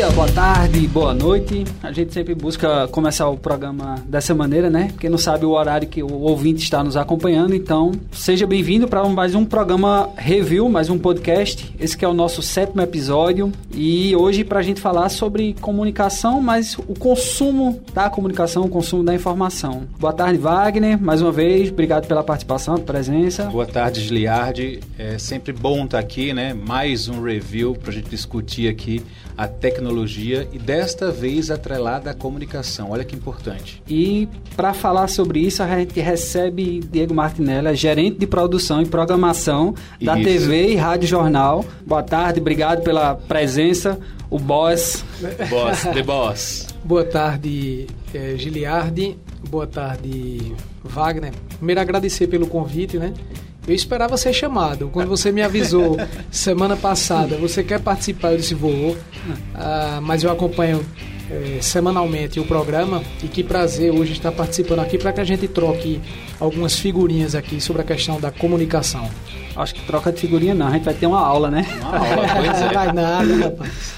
dia, boa tarde, boa noite. A gente sempre busca começar o programa dessa maneira, né? Porque não sabe o horário que o ouvinte está nos acompanhando. Então, seja bem-vindo para mais um programa review, mais um podcast. Esse que é o nosso sétimo episódio. E hoje para a gente falar sobre comunicação, mas o consumo da comunicação, o consumo da informação. Boa tarde, Wagner. Mais uma vez, obrigado pela participação, presença. Boa tarde, Giliardi. É sempre bom estar aqui, né? Mais um review para a gente discutir aqui a tecnologia e desta vez atrelada à comunicação. Olha que importante. E para falar sobre isso, a gente recebe Diego Martinella, gerente de produção e programação da isso. TV e Rádio Jornal. Boa tarde, obrigado pela presença. O boss. Boss, the boss. Boa tarde, é, Giliardi. Boa tarde, Wagner. Primeiro agradecer pelo convite, né? Eu esperava ser chamado. Quando você me avisou semana passada, você quer participar? Eu disse, vou. Ah, mas eu acompanho é, semanalmente o programa e que prazer hoje estar participando aqui para que a gente troque algumas figurinhas aqui sobre a questão da comunicação. Acho que troca de figurinha não, a gente vai ter uma aula, né? Uma aula, pois é. Vai nada, rapaz.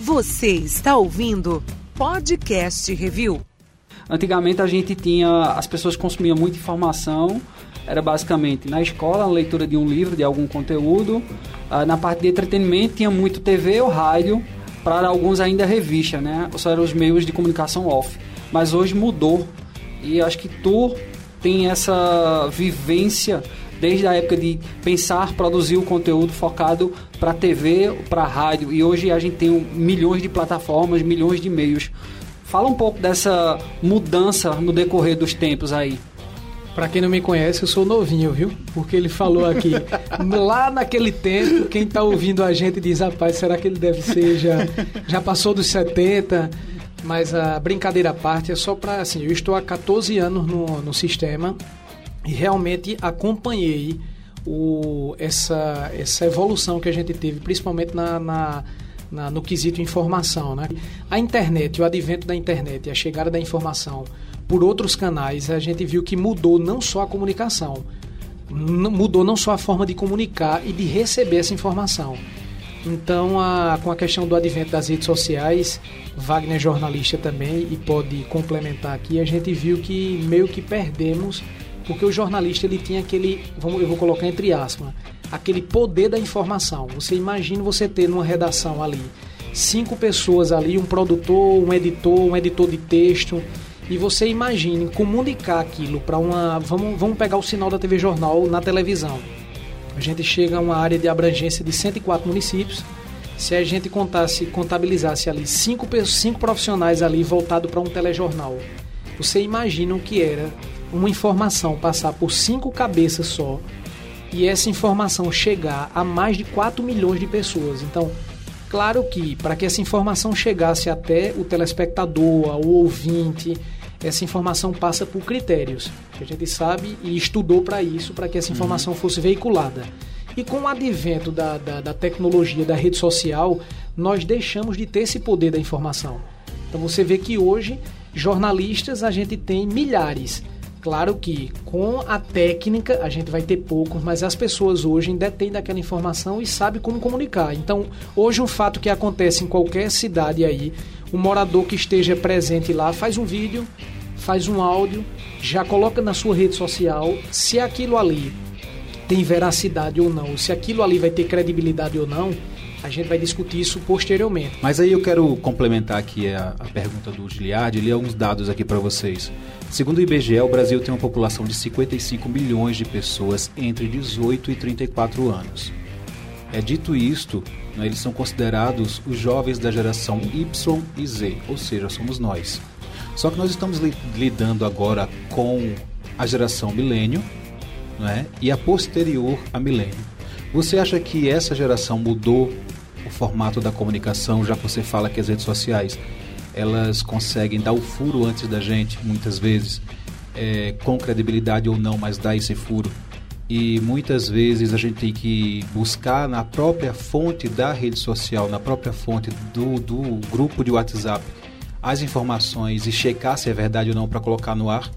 Você está ouvindo Podcast Review. Antigamente a gente tinha, as pessoas consumiam muita informação, era basicamente na escola, a leitura de um livro, de algum conteúdo. Ah, na parte de entretenimento tinha muito TV ou rádio, para alguns ainda revista, né? Seja, eram os meios de comunicação off. Mas hoje mudou. E acho que tu tem essa vivência desde a época de pensar, produzir o conteúdo focado para TV, para rádio. E hoje a gente tem milhões de plataformas, milhões de meios. Fala um pouco dessa mudança no decorrer dos tempos aí. Para quem não me conhece, eu sou novinho, viu? Porque ele falou aqui, lá naquele tempo, quem tá ouvindo a gente diz, rapaz, será que ele deve ser já, já passou dos 70? Mas a brincadeira à parte é só para assim, eu estou há 14 anos no, no sistema e realmente acompanhei o, essa, essa evolução que a gente teve, principalmente na, na, na, no quesito informação. Né? A internet, o advento da internet, a chegada da informação por outros canais, a gente viu que mudou não só a comunicação, mudou não só a forma de comunicar e de receber essa informação. Então, a, com a questão do advento das redes sociais, Wagner é jornalista também e pode complementar aqui, a gente viu que meio que perdemos, porque o jornalista ele tinha aquele, vamos, eu vou colocar entre aspas, aquele poder da informação. Você imagina você ter numa redação ali cinco pessoas ali, um produtor, um editor, um editor de texto, e você imagine comunicar aquilo para uma. Vamos, vamos pegar o sinal da TV Jornal na televisão. A gente chega a uma área de abrangência de 104 municípios. Se a gente contasse, contabilizasse ali cinco, cinco profissionais ali voltado para um telejornal, você imagina o que era uma informação passar por cinco cabeças só e essa informação chegar a mais de 4 milhões de pessoas. Então, claro que para que essa informação chegasse até o telespectador, ao ouvinte, essa informação passa por critérios que a gente sabe e estudou para isso, para que essa uhum. informação uhum. fosse veiculada. E com o advento da, da, da, tecnologia, da rede social, nós deixamos de ter esse poder da informação. Então você vê que hoje, jornalistas, a gente tem milhares. Claro que com a técnica a gente vai ter poucos, mas as pessoas hoje detêm daquela informação e sabem como comunicar. Então, hoje um fato que acontece em qualquer cidade aí, o morador que esteja presente lá faz um vídeo, faz um áudio, já coloca na sua rede social, se aquilo ali tem veracidade ou não, se aquilo ali vai ter credibilidade ou não, a gente vai discutir isso posteriormente. Mas aí eu quero complementar aqui a, a pergunta do Giliard e ler alguns dados aqui para vocês. Segundo o IBGE, o Brasil tem uma população de 55 milhões de pessoas entre 18 e 34 anos. É dito isto, né, eles são considerados os jovens da geração Y e Z, ou seja, somos nós. Só que nós estamos li lidando agora com a geração milênio né, e a posterior a milênio. Você acha que essa geração mudou o formato da comunicação, já que você fala que as redes sociais elas conseguem dar o furo antes da gente, muitas vezes, é, com credibilidade ou não, mas dá esse furo. E muitas vezes a gente tem que buscar na própria fonte da rede social, na própria fonte do, do grupo de WhatsApp, as informações e checar se é verdade ou não para colocar no ar?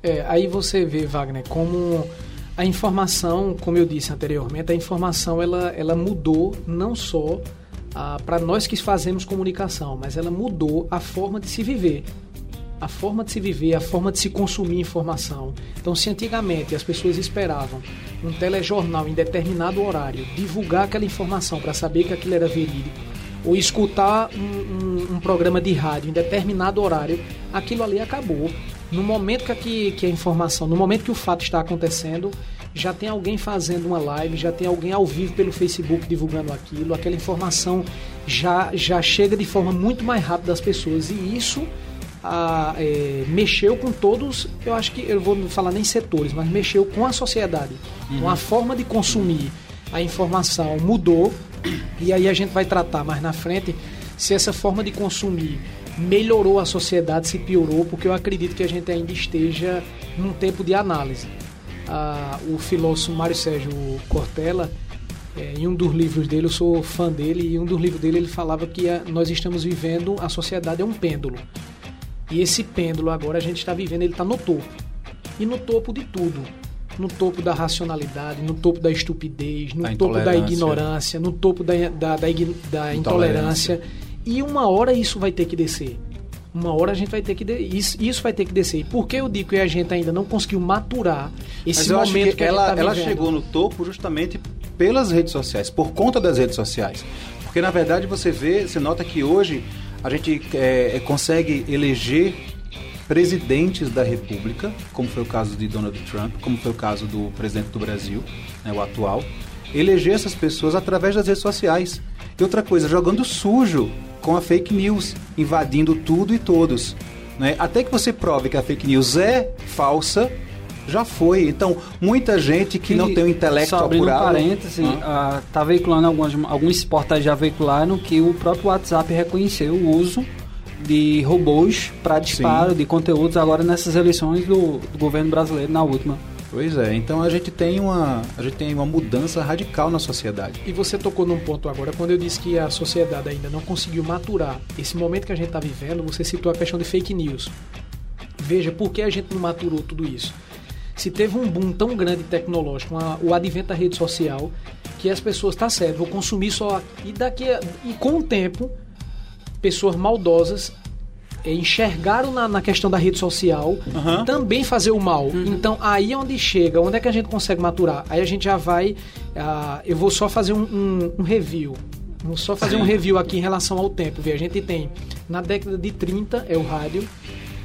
É, aí você vê, Wagner, como a informação, como eu disse anteriormente, a informação ela, ela mudou não só ah, para nós que fazemos comunicação, mas ela mudou a forma de se viver. A forma de se viver, a forma de se consumir informação. Então, se antigamente as pessoas esperavam um telejornal em determinado horário divulgar aquela informação para saber que aquilo era verídico, ou escutar um, um, um, programa de rádio em determinado horário, aquilo ali acabou. No momento que, que a informação, no momento que o fato está acontecendo, já tem alguém fazendo uma live, já tem alguém ao vivo pelo Facebook divulgando aquilo, aquela informação já, já chega de forma muito mais rápida às pessoas e isso ah, é, mexeu com todos, eu acho que eu vou falar nem setores, mas mexeu com a sociedade, uhum. com a forma de consumir a informação mudou e aí a gente vai tratar mais na frente se essa forma de consumir melhorou a sociedade, se piorou, porque eu acredito que a gente ainda esteja num tempo de análise a, o filósofo Mário Sérgio Cortella, é, em um dos livros dele, eu sou fã dele, e em um dos livros dele ele falava que a, nós estamos vivendo, a sociedade é um pêndulo. E esse pêndulo agora a gente está vivendo, ele está no topo. E no topo de tudo. No topo da racionalidade, no topo da estupidez, no da topo da ignorância, no topo da, da, da, da intolerância. intolerância. E uma hora isso vai ter que descer. Uma hora a gente vai ter que. De... Isso, isso vai ter que descer. E por que eu digo que a gente ainda não conseguiu maturar esse momento que, que ela, tá ela chegou no topo justamente pelas redes sociais, por conta das redes sociais. Porque na verdade você vê, você nota que hoje a gente é, é consegue eleger presidentes da República, como foi o caso de Donald Trump, como foi o caso do presidente do Brasil, né, o atual, eleger essas pessoas através das redes sociais. E outra coisa, jogando sujo com a fake news, invadindo tudo e todos. Né? Até que você prove que a fake news é falsa, já foi. Então, muita gente que e não tem o intelecto só abrindo apurado... Um parêntese, ah. tá veiculando algumas, alguns portais já veicularam que o próprio WhatsApp reconheceu o uso de robôs para disparo Sim. de conteúdos agora nessas eleições do, do governo brasileiro, na última. Pois é, então a gente tem uma a gente tem uma mudança radical na sociedade. E você tocou num ponto agora quando eu disse que a sociedade ainda não conseguiu maturar esse momento que a gente está vivendo. Você citou a questão de fake news. Veja por que a gente não maturou tudo isso. Se teve um boom tão grande tecnológico, uma, o advento da rede social, que as pessoas tá certo, vou consumir só e daqui a, e com o tempo pessoas maldosas é, enxergaram na, na, questão da rede social uhum. também fazer o mal. Uhum. Então, aí é onde chega, onde é que a gente consegue maturar? Aí a gente já vai. Uh, eu vou só fazer um, um, um review. Vou só fazer Sim. um review aqui em relação ao tempo. Vê, a gente tem na década de 30 é o rádio,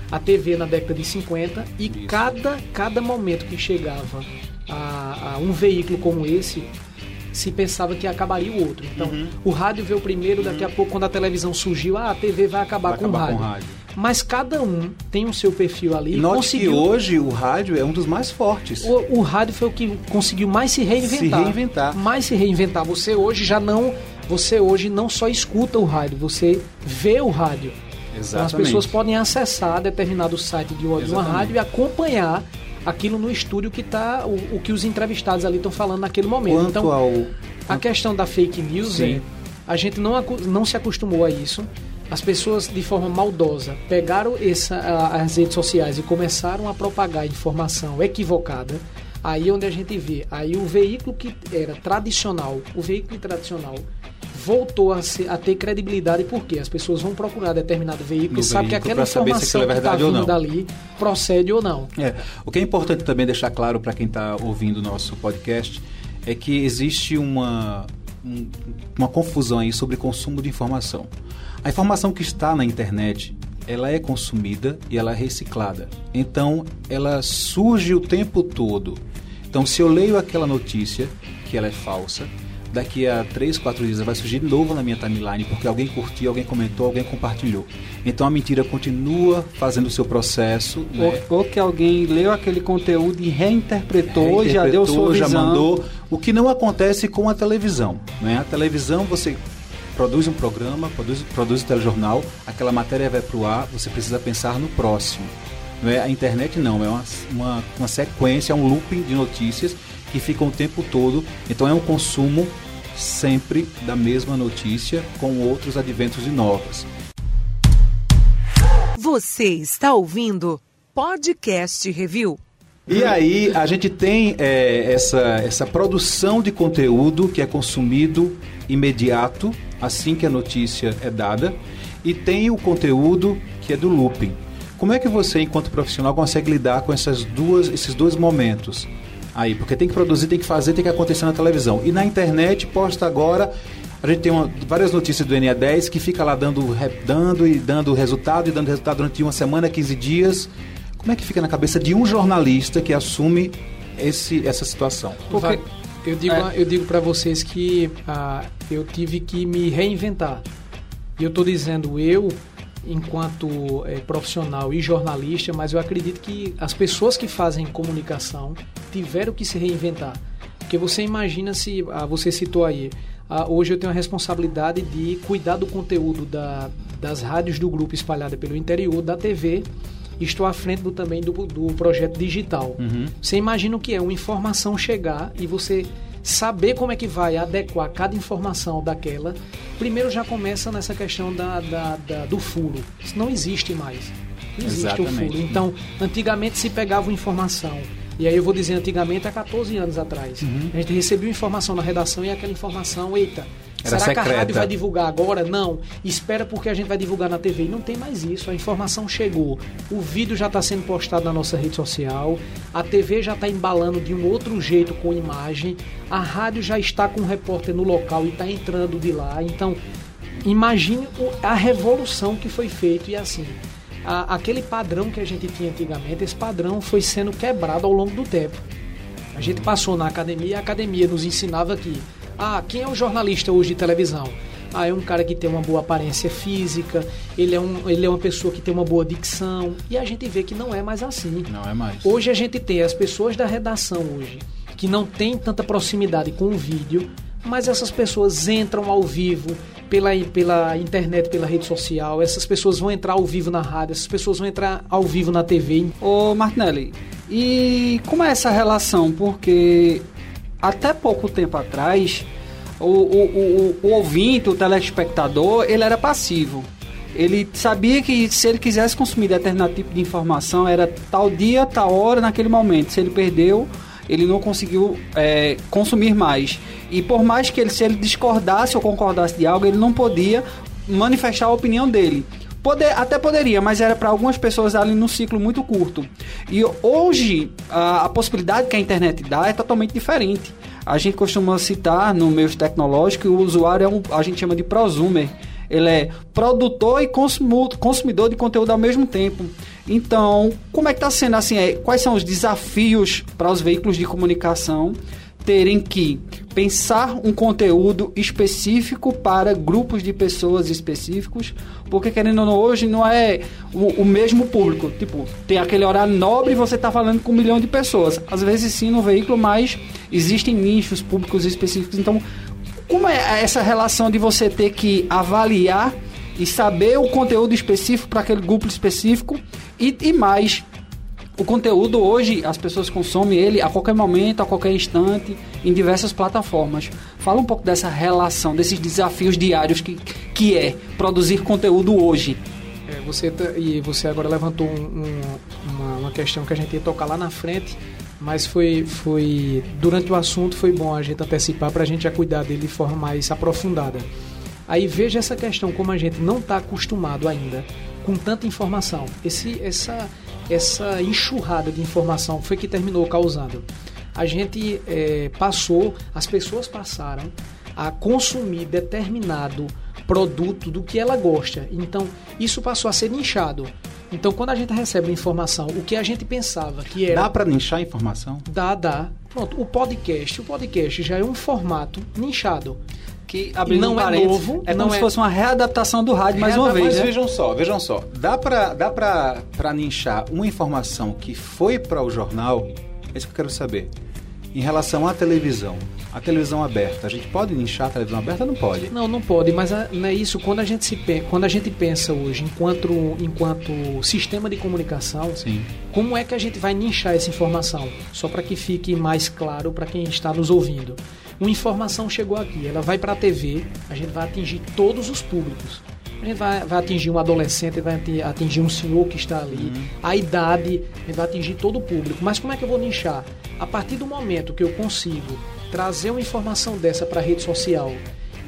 a TV na década de 50 e cada, cada momento que chegava a, a um veículo como esse, se pensava que acabaria o outro. Então, uhum. o rádio veio primeiro, daqui uhum. a pouco, quando a televisão surgiu, ah, a TV vai acabar, vai com, acabar o com, o rádio. Mas cada um tem o seu perfil ali. Note conseguiu... que hoje o rádio é um dos mais fortes. O, o, rádio foi o que conseguiu mais se reinventar. Se reinventar. Mais se reinventar. Você hoje já não. Você hoje não só escuta o rádio, você vê o rádio. Exatamente. Então as pessoas podem acessar determinado site de uma, de uma rádio e acompanhar aquilo no estúdio que tá o, o que os entrevistados ali estão falando naquele momento. Quanto então, ao... a questão da fake news, é, a gente não, não se acostumou a isso. As pessoas, de forma maldosa, pegaram essa, as redes sociais e começaram a propagar informação equivocada. Aí é onde a gente vê, aí o veículo que era tradicional, o veículo tradicional voltou a, ser, a ter credibilidade porque as pessoas vão procurar determinado veículo e sabem que aquela informação é que está vindo dali procede ou não. É. O que é importante também deixar claro para quem está ouvindo o nosso podcast é que existe uma, um, uma confusão aí sobre consumo de informação. A informação que está na internet ela é consumida e ela é reciclada. Então, ela surge o tempo todo. Então, se eu leio aquela notícia que ela é falsa, daqui a 3, 4 dias vai surgir de novo na minha timeline porque alguém curtiu, alguém comentou, alguém compartilhou. Então a mentira continua fazendo o seu processo. Né? Ou, ou, que alguém leu aquele conteúdo e reinterpretou, reinterpretou já deu sua já mandou. O que não acontece com a televisão. Né? A televisão você produz um programa, produz, produz um telejornal, aquela matéria vai para o ar, você precisa pensar no próximo. Não é? A internet não, é uma, uma, uma sequência, um looping de notícias que ficam o tempo todo. Então é um consumo sempre da mesma notícia com outros adventos de novas. Você está ouvindo Podcast Review. E aí a gente tem é, essa, essa produção de conteúdo que é consumido imediato assim que a notícia é dada, e tem o conteúdo que é do looping. Como é que você, enquanto profissional, consegue lidar com essas duas, esses dois momentos? Aí, porque tem que produzir, tem que fazer, tem que acontecer na televisão. E na internet, posta agora, a gente tem uma, várias notícias do NE10 que fica lá dando, dando e dando resultado e dando resultado durante uma semana, 15 dias. Como é que fica na cabeça de um jornalista que assume esse, essa situação? Porque eu digo, é. eu digo para vocês que ah, eu tive que me reinventar. E eu estou dizendo eu, enquanto é, profissional e jornalista, mas eu acredito que as pessoas que fazem comunicação tiveram que se reinventar. Porque você imagina se, ah, você citou aí, ah, hoje eu tenho a responsabilidade de cuidar do conteúdo da, das rádios do grupo espalhada pelo interior, da TV, estou à frente do, também do, do projeto digital. Uhum. Você imagina o que é uma informação chegar e você saber como é que vai adequar cada informação daquela, primeiro já começa nessa questão da, da, da do furo. Isso não existe mais. Não existe Exatamente. o furo. Então, antigamente se pegava informação e aí eu vou dizer antigamente, há 14 anos atrás. Uhum. A gente recebeu informação na redação e aquela informação, eita, Era será secreta. que a rádio vai divulgar agora? Não. Espera porque a gente vai divulgar na TV. E não tem mais isso. A informação chegou. O vídeo já está sendo postado na nossa rede social. A TV já está embalando de um outro jeito com imagem. A rádio já está com um repórter no local e está entrando de lá. Então, imagine a revolução que foi feita. E assim, a, aquele padrão que a gente tinha antigamente, esse padrão foi sendo quebrado ao longo do tempo. A gente passou na academia e a academia nos ensinava que, ah, quem é o jornalista hoje de televisão? Ah, é um cara que tem uma boa aparência física, ele é, um, ele é uma pessoa que tem uma boa dicção. E a gente vê que não é mais assim. Não é mais. Hoje a gente tem as pessoas da redação hoje, que não tem tanta proximidade com o vídeo, mas essas pessoas entram ao vivo, pela, pela internet, pela rede social, essas pessoas vão entrar ao vivo na rádio, essas pessoas vão entrar ao vivo na TV. Ô Martinelli, e como é essa relação? Porque até pouco tempo atrás, o, o, o, o ouvinte, o telespectador, ele era passivo. Ele sabia que se ele quisesse consumir determinado tipo de informação, era tal dia, tal hora, naquele momento. Se ele perdeu, ele não conseguiu é, consumir mais. E por mais que ele, se ele discordasse ou concordasse de algo, ele não podia manifestar a opinião dele. Poder, até poderia, mas era para algumas pessoas ali num ciclo muito curto. E hoje, a, a, possibilidade que a internet dá é totalmente diferente. A gente costuma citar no meio tecnológico o usuário é um, a gente chama de prosumer. Ele é produtor e consumidor de conteúdo ao mesmo tempo. Então, como é que está sendo assim? É, quais são os desafios para os veículos de comunicação terem que pensar um conteúdo específico para grupos de pessoas específicos, porque querendo ou não, hoje não é o, o mesmo público. Tipo, tem aquele horário nobre e você está falando com um milhão de pessoas. Às vezes sim no veículo, mas existem nichos públicos específicos. Então, como é essa relação de você ter que avaliar e saber o conteúdo específico para aquele grupo específico e, e mais o conteúdo hoje as pessoas consomem ele a qualquer momento, a qualquer instante, em diversas plataformas. Fala um pouco dessa relação, desses desafios diários que, que é produzir conteúdo hoje. É, você tá, e você agora levantou um, um, uma, uma, questão que a gente ia tocar lá na frente, mas foi, foi durante o assunto foi bom a gente antecipar para a gente já cuidar dele de forma mais aprofundada. Aí veja essa questão como a gente não está acostumado ainda com tanta informação. Esse, essa, essa enxurrada de informação foi que terminou causando. A gente é, passou, as pessoas passaram a consumir determinado produto do que ela gosta. Então, isso passou a ser nichado. Então, quando a gente recebe informação, o que a gente pensava que era. Dá para nichar a informação? Dá, dá. Pronto, o podcast. O podcast já é um formato nichado que não um é novo, é como se é... fosse uma readaptação do rádio mais uma vez. Mas né? vejam só, vejam só, dá para dá para para ninchar uma informação que foi para o jornal, é isso que eu quero saber. Em relação à televisão, a televisão aberta, a gente pode ninchar a televisão aberta? Não pode. Não, não pode, mas não é isso. Quando a gente, se, quando a gente pensa hoje, enquanto, enquanto sistema de comunicação, Sim. como é que a gente vai nichar essa informação? Só para que fique mais claro para quem está nos ouvindo uma informação chegou aqui, ela vai para a TV, a gente vai atingir todos os públicos. A gente vai, vai atingir um adolescente, vai atingir um senhor que está ali, uhum. a idade, a gente vai atingir todo o público. Mas como é que eu vou nichar? A partir do momento que eu consigo trazer uma informação dessa para a rede social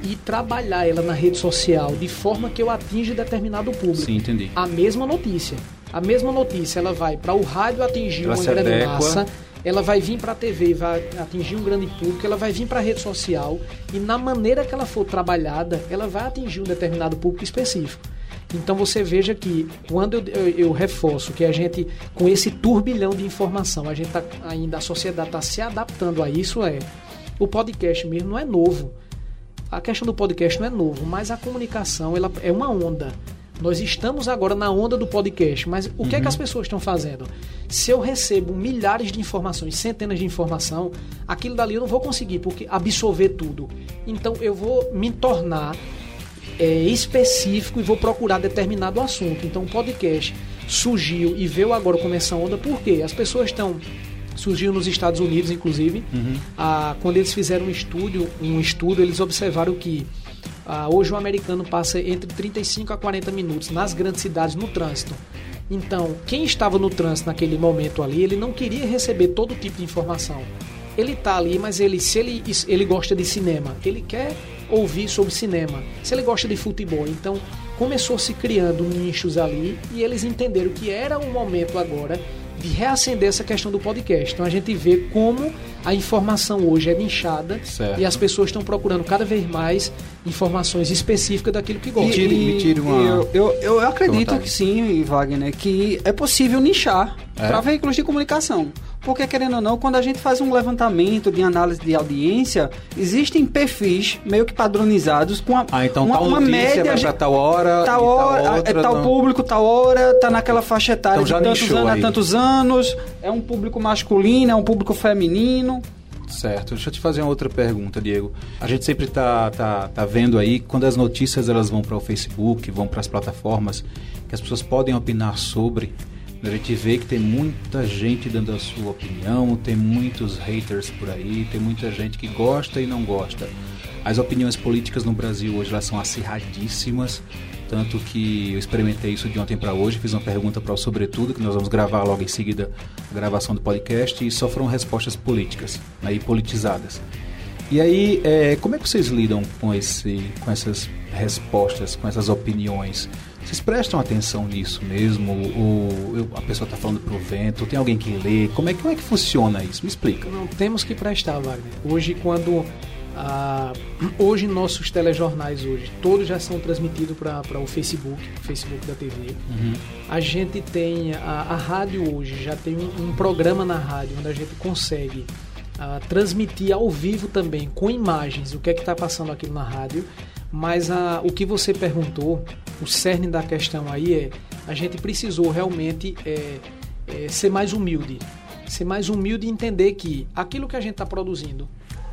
e trabalhar ela na rede social de forma que eu atinja determinado público. Sim, entendi. A mesma notícia. A mesma notícia, ela vai para o rádio atingir Ela uma grande adequa. massa, ela vai vir para a TV e vai atingir um grande público, ela vai vir para a rede social e na maneira que ela for trabalhada, ela vai atingir um determinado público específico. Então você veja que quando eu, eu- eu reforço que a gente, com esse turbilhão de informação, a gente tá, ainda, a sociedade está se adaptando a isso, é. O podcast mesmo não é novo. A questão do podcast não é novo, mas a comunicação ela é uma onda. Nós estamos agora na onda do podcast, mas o que é que as pessoas estão fazendo? Se eu recebo milhares de informações, centenas de informação, aquilo dali eu não vou conseguir porque absorver tudo. Então eu vou me tornar é, específico e vou procurar determinado assunto. Então o podcast surgiu e veio agora com essa onda porque as pessoas estão surgiu nos Estados Unidos, inclusive, ah, quando eles fizeram um estudo, um estudo, eles observaram que ah, hoje o americano passa entre 35 a 40 minutos nas grandes cidades no trânsito. Então, quem estava no trânsito naquele momento ali, ele não queria receber todo tipo de informação. Ele tá ali, mas ele se ele, ele gosta de cinema, ele quer ouvir sobre cinema. Se ele gosta de futebol, então começou se criando nichos ali e eles entenderam que era um momento agora de reacender essa questão do podcast. Então a gente vê como a informação hoje é nichada Certo. e as pessoas estão procurando cada vez mais informações específicas daquilo que gostam. tire- me tire uma- Eu, eu, eu acredito que sim, Wagner, que é possível nichar É? para veículos de comunicação. Porque, querendo ou não, quando a gente faz um levantamento de análise de audiência, existem perfis meio que padronizados com a, Ah, então uma, tal uma média vai pra tal hora, tal hora, tal é outra, tal não. público, tal hora, tá naquela faixa etária Então de tantos anos a aí. tantos anos, é um público masculino, é um público feminino. Certo. Deixa eu te fazer uma outra pergunta, Diego. A gente sempre tá, tá, tá vendo aí, quando as notícias elas vão para o Facebook, vão para as plataformas, que as pessoas podem opinar sobre, a gente vê que tem muita gente dando a sua opinião, tem muitos haters por aí, tem muita gente que gosta e não gosta. As opiniões políticas no Brasil hoje elas são acirradíssimas, tanto que eu experimentei isso de ontem para hoje, fiz uma pergunta para o Sobretudo, que nós vamos gravar logo em seguida a gravação do podcast, e só foram respostas políticas, aí politizadas. E aí, é, como é que vocês lidam com, esse, com essas respostas, com essas opiniões? Vocês prestam atenção nisso mesmo? Ou eu- a pessoa está falando pro vento? Tem alguém que lê? Como é, que- como é que funciona isso? Me explica. Não temos que prestar, Wagner. Hoje, quando. ah, hoje, nossos telejornais, hoje, todos já são transmitidos para o Facebook, o Facebook da TV. A gente tem. A, a rádio hoje já tem um, um programa na rádio onde a gente consegue ah, transmitir ao vivo também, com imagens, o que é que está passando aquilo na rádio. Mas ah, o que você perguntou, o cerne da questão aí é: a gente precisou realmente é, é, ser mais humilde. Ser mais humilde e entender que aquilo que a gente está produzindo,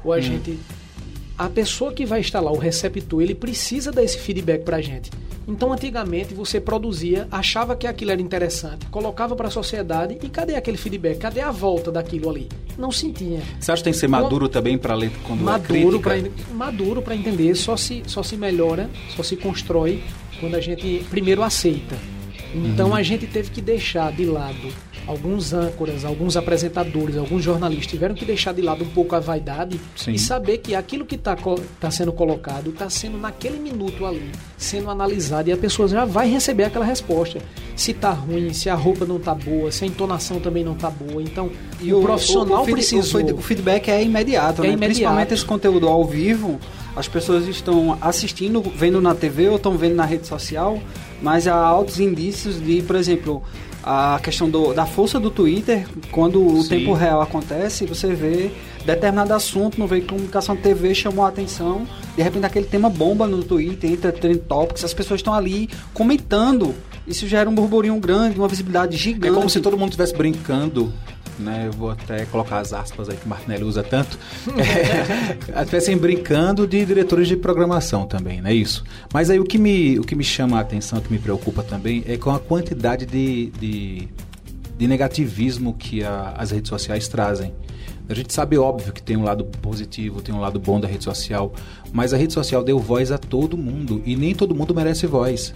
ou a gente a pessoa que vai instalar o receptor, ele precisa dar esse feedback pra gente. Então, antigamente, você produzia, achava que aquilo era interessante, colocava para a sociedade e cadê aquele feedback? Cadê a volta daquilo ali? Não sentia. Você acha que tem que ser maduro também para ler quando Maduro é crítica? maduro para entender, só se só se melhora, só se constrói quando a gente primeiro aceita. Então Uhum. a gente teve que deixar de lado alguns âncoras, alguns apresentadores, alguns jornalistas tiveram que deixar de lado um pouco a vaidade Sim. e saber que aquilo que está tá sendo colocado está sendo naquele minuto ali, sendo analisado e a pessoa já vai receber aquela resposta. Se tá ruim, se a roupa não tá boa, se a entonação também não tá boa. Então, E o, profissional o feed- precisou. O, o feedback é imediato, É né? imediato. Principalmente esse conteúdo ao vivo, as pessoas estão assistindo, vendo na TV ou estão vendo na rede social, mas há altos indícios de, por exemplo, a questão do- da força do Twitter, quando o Sim. tempo real acontece, você vê determinado assunto no veículo de comunicação TV chamou a atenção, de repente aquele tema bomba no Twitter, entra trend topics, as pessoas estão ali comentando. Isso gera um burburinho grande, uma visibilidade É gigante. como se todo mundo estivesse brincando, né? Eu vou até colocar as aspas aí que o Martinelli usa tanto. É, estivessem brincando de diretores de programação também, não é isso? Mas aí o que me, o que me chama a atenção, o que me preocupa também, é com a quantidade de, de, de negativismo que a- as redes sociais trazem. A gente sabe, óbvio, que tem um lado positivo, tem um lado bom da rede social, mas a rede social deu voz a todo mundo e nem todo mundo merece voz.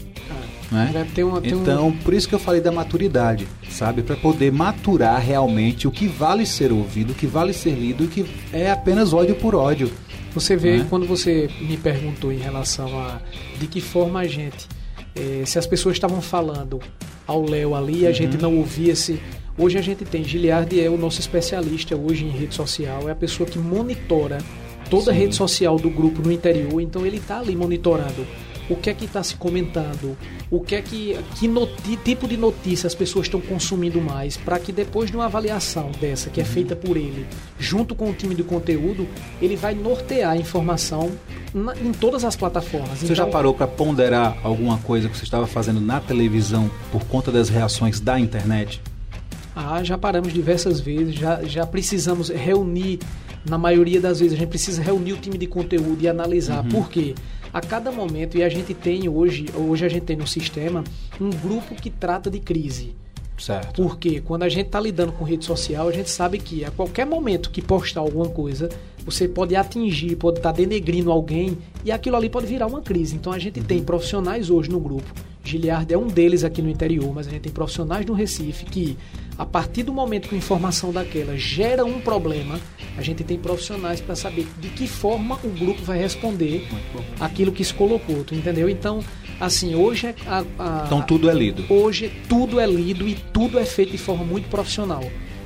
Né? Tem uma, tem então, um... por isso que eu falei da maturidade, sabe? Para poder maturar realmente o que vale ser ouvido, o que vale ser lido e o que é apenas ódio por ódio. Você vê, né? quando você me perguntou em relação a de que forma a gente, eh, se as pessoas estavam falando ao Léo ali e a uhum. gente não ouvia se. Hoje a gente tem, Giliardi é o nosso especialista hoje em rede social, é a pessoa que monitora toda Sim. a rede social do grupo no interior, então ele está ali monitorando o que é que está se comentando, o que é que, que noti, tipo de notícia as pessoas estão consumindo mais, para que depois de uma avaliação dessa, que é uhum. feita por ele, junto com o time de conteúdo, ele vai nortear a informação na, em todas as plataformas. Você então, já parou para ponderar alguma coisa que você estava fazendo na televisão por conta das reações da internet? Ah, já paramos diversas vezes, já, já precisamos reunir, na maioria das vezes, a gente precisa reunir o time de conteúdo e analisar. Uhum. Por quê? A cada momento, e a gente tem hoje, hoje a gente tem no sistema, um grupo que trata de crise. Certo. Porque quando a gente está lidando com rede social, a gente sabe que a qualquer momento que postar alguma coisa, você pode atingir, pode estar tá denegrindo alguém e aquilo ali pode virar uma crise. Então a gente uhum. tem profissionais hoje no grupo. Giliard é um deles aqui no interior, mas a gente tem profissionais no Recife que a partir do momento que a informação daquela gera um problema, a gente tem profissionais para saber de que forma o grupo vai responder aquilo que se colocou, tu entendeu? Então, assim, hoje é a, a, Então tudo é lido. Hoje tudo é lido e tudo é feito de forma muito profissional.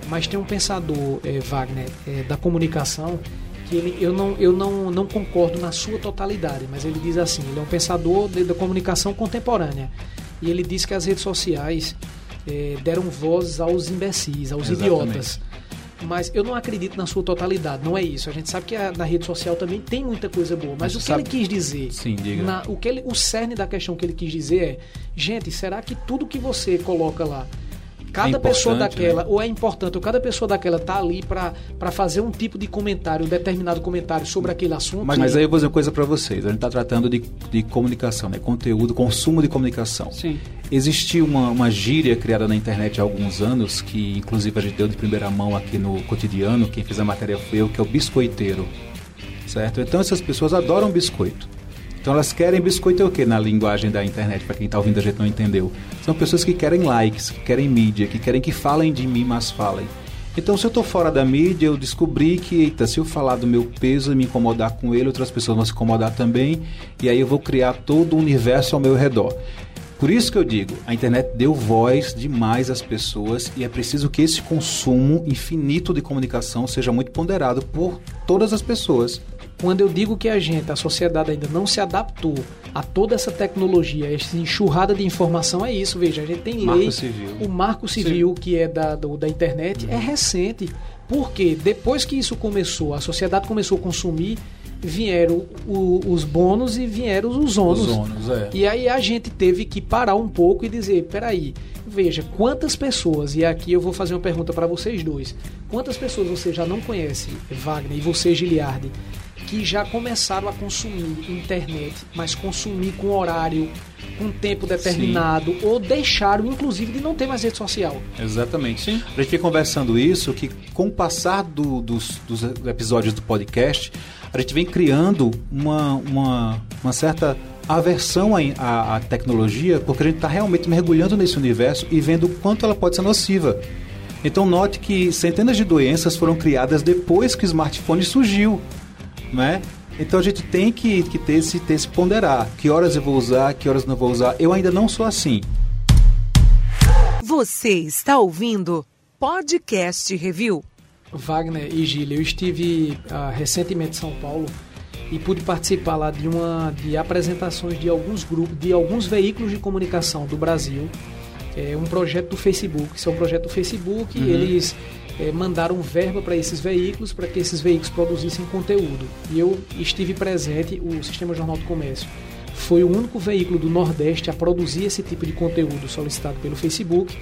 Mas tem um pensador, é, Wagner, é, da comunicação, que ele, eu, não, eu não, não concordo na sua totalidade, mas ele diz assim, ele é um pensador de, da comunicação contemporânea. E ele diz que as redes sociais é, deram voz aos imbecis, aos Exatamente. idiotas. Mas eu não acredito na sua totalidade, não é isso. A gente sabe que a, na rede social também tem muita coisa boa, mas, mas o que sabe... ele quis dizer, Sim, diga. Na, o, que ele, o cerne da questão que ele quis dizer é: gente, será que tudo que você coloca lá cada é pessoa daquela, né? ou é importante, ou cada pessoa daquela tá ali para fazer um tipo de comentário, um determinado comentário sobre aquele assunto. Mas, mas aí eu vou dizer uma coisa para vocês. A gente está tratando de, de comunicação, né? conteúdo, consumo de comunicação. Sim. Existiu uma, uma gíria criada na internet há alguns anos, que inclusive a gente deu de primeira mão aqui no cotidiano, quem fez a matéria foi eu, que é o biscoiteiro. Certo? Então essas pessoas adoram biscoito. Então elas querem biscoito é o que na linguagem da internet, para quem está ouvindo a gente não entendeu. São pessoas que querem likes, que querem mídia, que querem que falem de mim, mas falem. Então, se eu estou fora da mídia, eu descobri que, eita, se eu falar do meu peso e me incomodar com ele, outras pessoas vão se incomodar também, e aí eu vou criar todo o universo ao meu redor. Por isso que eu digo, a internet deu voz demais às pessoas e é preciso que esse consumo infinito de comunicação seja muito ponderado por todas as pessoas. Quando eu digo que a gente, a sociedade ainda não se adaptou a toda essa tecnologia, essa enxurrada de informação, é isso. Veja, a gente tem marco lei, civil. o Marco Civil, Sim. que é da, do, da internet, é uhum. é recente. Porque depois que isso começou, a sociedade começou a consumir, vieram o, os bônus e vieram os ônus. Os ônus é. E aí a gente teve que parar um pouco e dizer, peraí, veja, quantas pessoas, e aqui eu vou fazer uma pergunta para vocês dois, quantas pessoas você já não conhece, Wagner, e você, Giliardi, que já começaram a consumir internet, mas consumir com horário, com tempo determinado, Sim. ou deixaram, inclusive, de não ter mais rede social. Exatamente. Sim. A gente vem conversando isso, que com o passar do, dos, dos episódios do podcast, a gente vem criando uma, uma, uma certa aversão à, à tecnologia, porque a gente está realmente mergulhando nesse universo e vendo o quanto ela pode ser nociva. Então note que centenas de doenças foram criadas depois que o smartphone surgiu né? Então a gente tem que, que ter, esse, ter esse ponderar. Que horas eu vou usar, que horas não vou usar. Eu ainda não sou assim. Você está ouvindo Podcast Review. Wagner e Gília, eu estive uh, recentemente em São Paulo e pude participar lá de uma de apresentações de alguns grupos, de alguns veículos de comunicação do Brasil. É um projeto do Facebook, isso é um projeto do Facebook, uhum. eles é, mandaram verba para esses veículos, para que esses veículos produzissem conteúdo. E eu estive presente, o Sistema Jornal do Comércio foi o único veículo do Nordeste a produzir esse tipo de conteúdo solicitado pelo Facebook.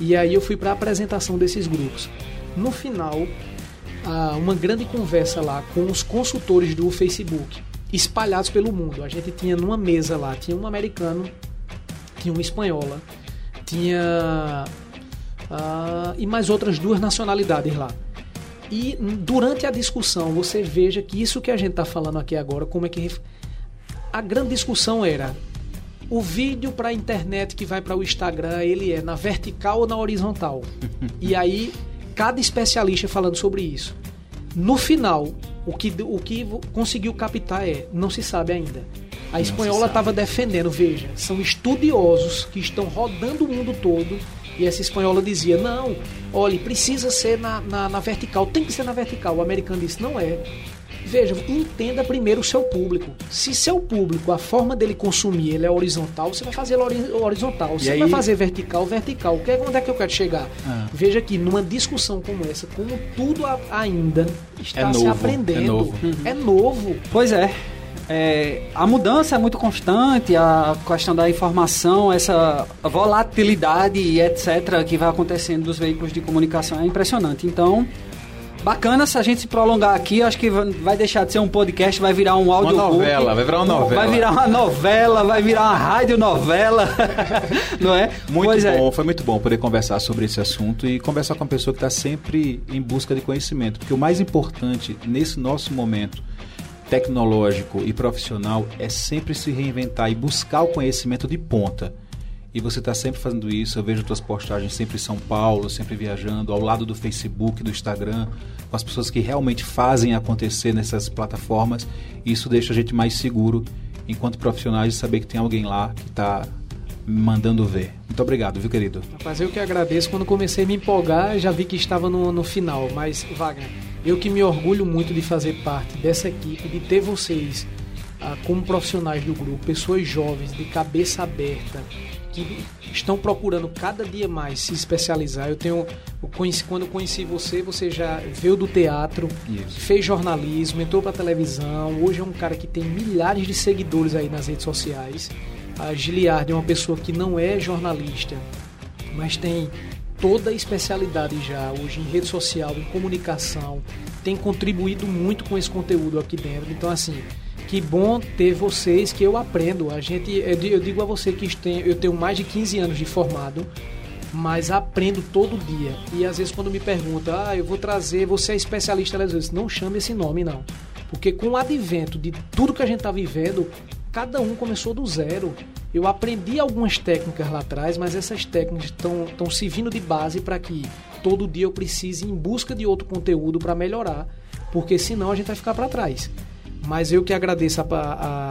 E aí eu fui para a apresentação desses grupos. No final, uma grande conversa lá com os consultores do Facebook, espalhados pelo mundo. A gente tinha numa mesa lá, tinha um americano, tinha uma espanhola, tinha uh, e mais outras duas nacionalidades lá. E durante a discussão você veja que isso que a gente está falando aqui agora, como é que. A grande discussão era o vídeo para a internet que vai para o Instagram, ele é na vertical ou na horizontal? e aí, cada especialista falando sobre isso. No final, o que, o que conseguiu captar é, não se sabe ainda. A espanhola estava defendendo, veja, são estudiosos que estão rodando o mundo todo e essa espanhola dizia: não, olhe, precisa ser na, na, na vertical, tem que ser na vertical. O americano disse: não é. Veja, entenda primeiro o seu público. Se seu público, a forma dele consumir, ele é horizontal, você vai fazer horizontal. Se vai fazer vertical, vertical. Que, onde é que eu quero chegar? Ah. Veja que numa discussão como essa, como tudo ainda está é se aprendendo. É novo. É novo. Pois é. É, a mudança é muito constante, a questão da informação, essa volatilidade e etc. que vai acontecendo dos veículos de comunicação é impressionante. Então, Bacana se a gente se prolongar aqui, acho que vai deixar de ser um podcast, vai virar um áudio. Uma novela, vai virar uma novela. Vai virar uma novela, vai virar uma rádio novela, não é? Muito pois é. bom, é. foi muito bom poder conversar sobre esse assunto e conversar com uma pessoa que está sempre em busca de conhecimento, porque o mais importante nesse nosso momento tecnológico e profissional é sempre se reinventar e buscar o conhecimento de ponta. E você está sempre fazendo isso. Eu vejo tuas postagens sempre em São Paulo, sempre viajando, ao lado do Facebook, do Instagram, com as pessoas que realmente fazem acontecer nessas plataformas. Isso deixa a gente mais seguro, enquanto profissionais, de saber que tem alguém lá que está mandando ver. Muito obrigado, viu, querido? Rapaz, eu que agradeço. Quando comecei a me empolgar, já vi que estava no, no final. Mas, Wagner, eu que me orgulho muito de fazer parte dessa equipe, de ter vocês ah, como profissionais do grupo, pessoas jovens, de cabeça aberta, que estão procurando cada dia mais se especializar. Eu tenho, eu conheci, quando eu conheci você, você já veio do teatro, Isso. fez jornalismo, entrou para televisão. Hoje é um cara que tem milhares de seguidores aí nas redes sociais. A Giliard é uma pessoa que não é jornalista, mas tem toda a especialidade já hoje em rede social, em comunicação, tem contribuído muito com esse conteúdo aqui dentro. Então, assim, que bom ter vocês que eu aprendo. A gente, eu digo a você que eu tenho mais de 15 anos de formado, mas aprendo todo dia. E às vezes quando me pergunta, ah, eu vou trazer, você é especialista, às vezes não chame esse nome não. Porque com o advento de tudo que a gente está vivendo, cada um começou do zero. Eu aprendi algumas técnicas lá atrás, mas essas técnicas estão servindo de base para que todo dia eu precise ir em busca de outro conteúdo para melhorar, porque senão a gente vai ficar para trás. Mas eu que agradeço a,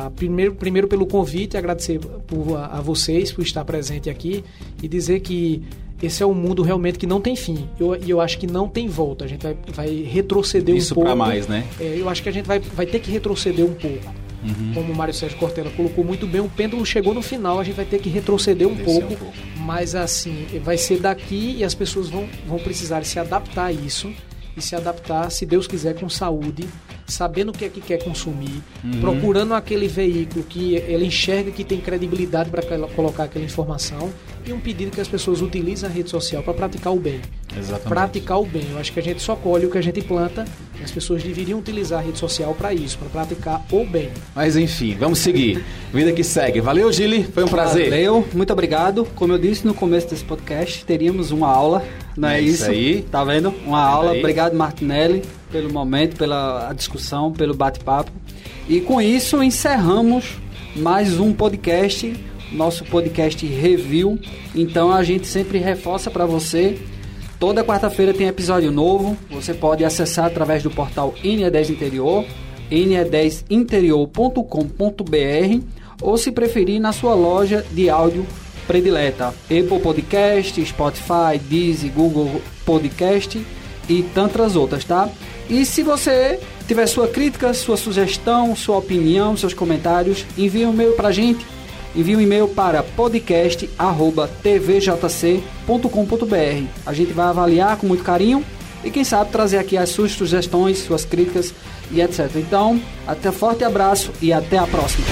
a, primeiro, primeiro pelo convite, agradecer por, a, a, vocês por estar presente aqui e dizer que esse é um mundo realmente que não tem fim. E eu, eu acho que não tem volta. A gente vai, vai retroceder Isso um pouco. Isso para mais, né? É, eu acho que a gente vai, vai ter que retroceder um pouco. Uhum. Como o Mário Sérgio Cortella colocou muito bem, o pêndulo chegou no final, a gente vai ter que retroceder um pouco, um pouco, Mas assim, vai ser daqui e as pessoas vão, vão precisar se adaptar a isso e se adaptar, se Deus quiser, com saúde sabendo o que é que quer consumir, uhum. procurando aquele veículo que ele enxerga que tem credibilidade para colocar aquela informação e um pedido que as pessoas utilizem a rede social para praticar o bem. Exatamente. Praticar o bem. Eu acho que a gente só colhe o que a gente planta. As pessoas deveriam utilizar a rede social para isso, para praticar o bem. Mas enfim, vamos seguir. Vida que segue. Valeu, Gili. Foi um prazer. Valeu, muito obrigado. Como eu disse no começo desse podcast, teríamos uma aula, não é, é isso? aí. Tá vendo? Uma é aula. Aí. Obrigado, Martinelli pelo momento, pela discussão, pelo bate-papo. E com isso encerramos mais um podcast, nosso podcast review. Então a gente sempre reforça para você. Toda quarta-feira tem episódio novo. Você pode acessar através do portal NE10 Interior, ne10interior.com.br ou se preferir na sua loja de áudio predileta, Apple Podcast, Spotify, Deezer, Google Podcast e tantas outras, tá? E se você tiver sua crítica, sua sugestão, sua opinião, seus comentários, envie um e-mail para a gente. Envie um e-mail para podcast@tvjc.com.br. A gente vai avaliar com muito carinho e quem sabe trazer aqui as suas sugestões, suas críticas e etc. Então, até forte abraço e até a próxima.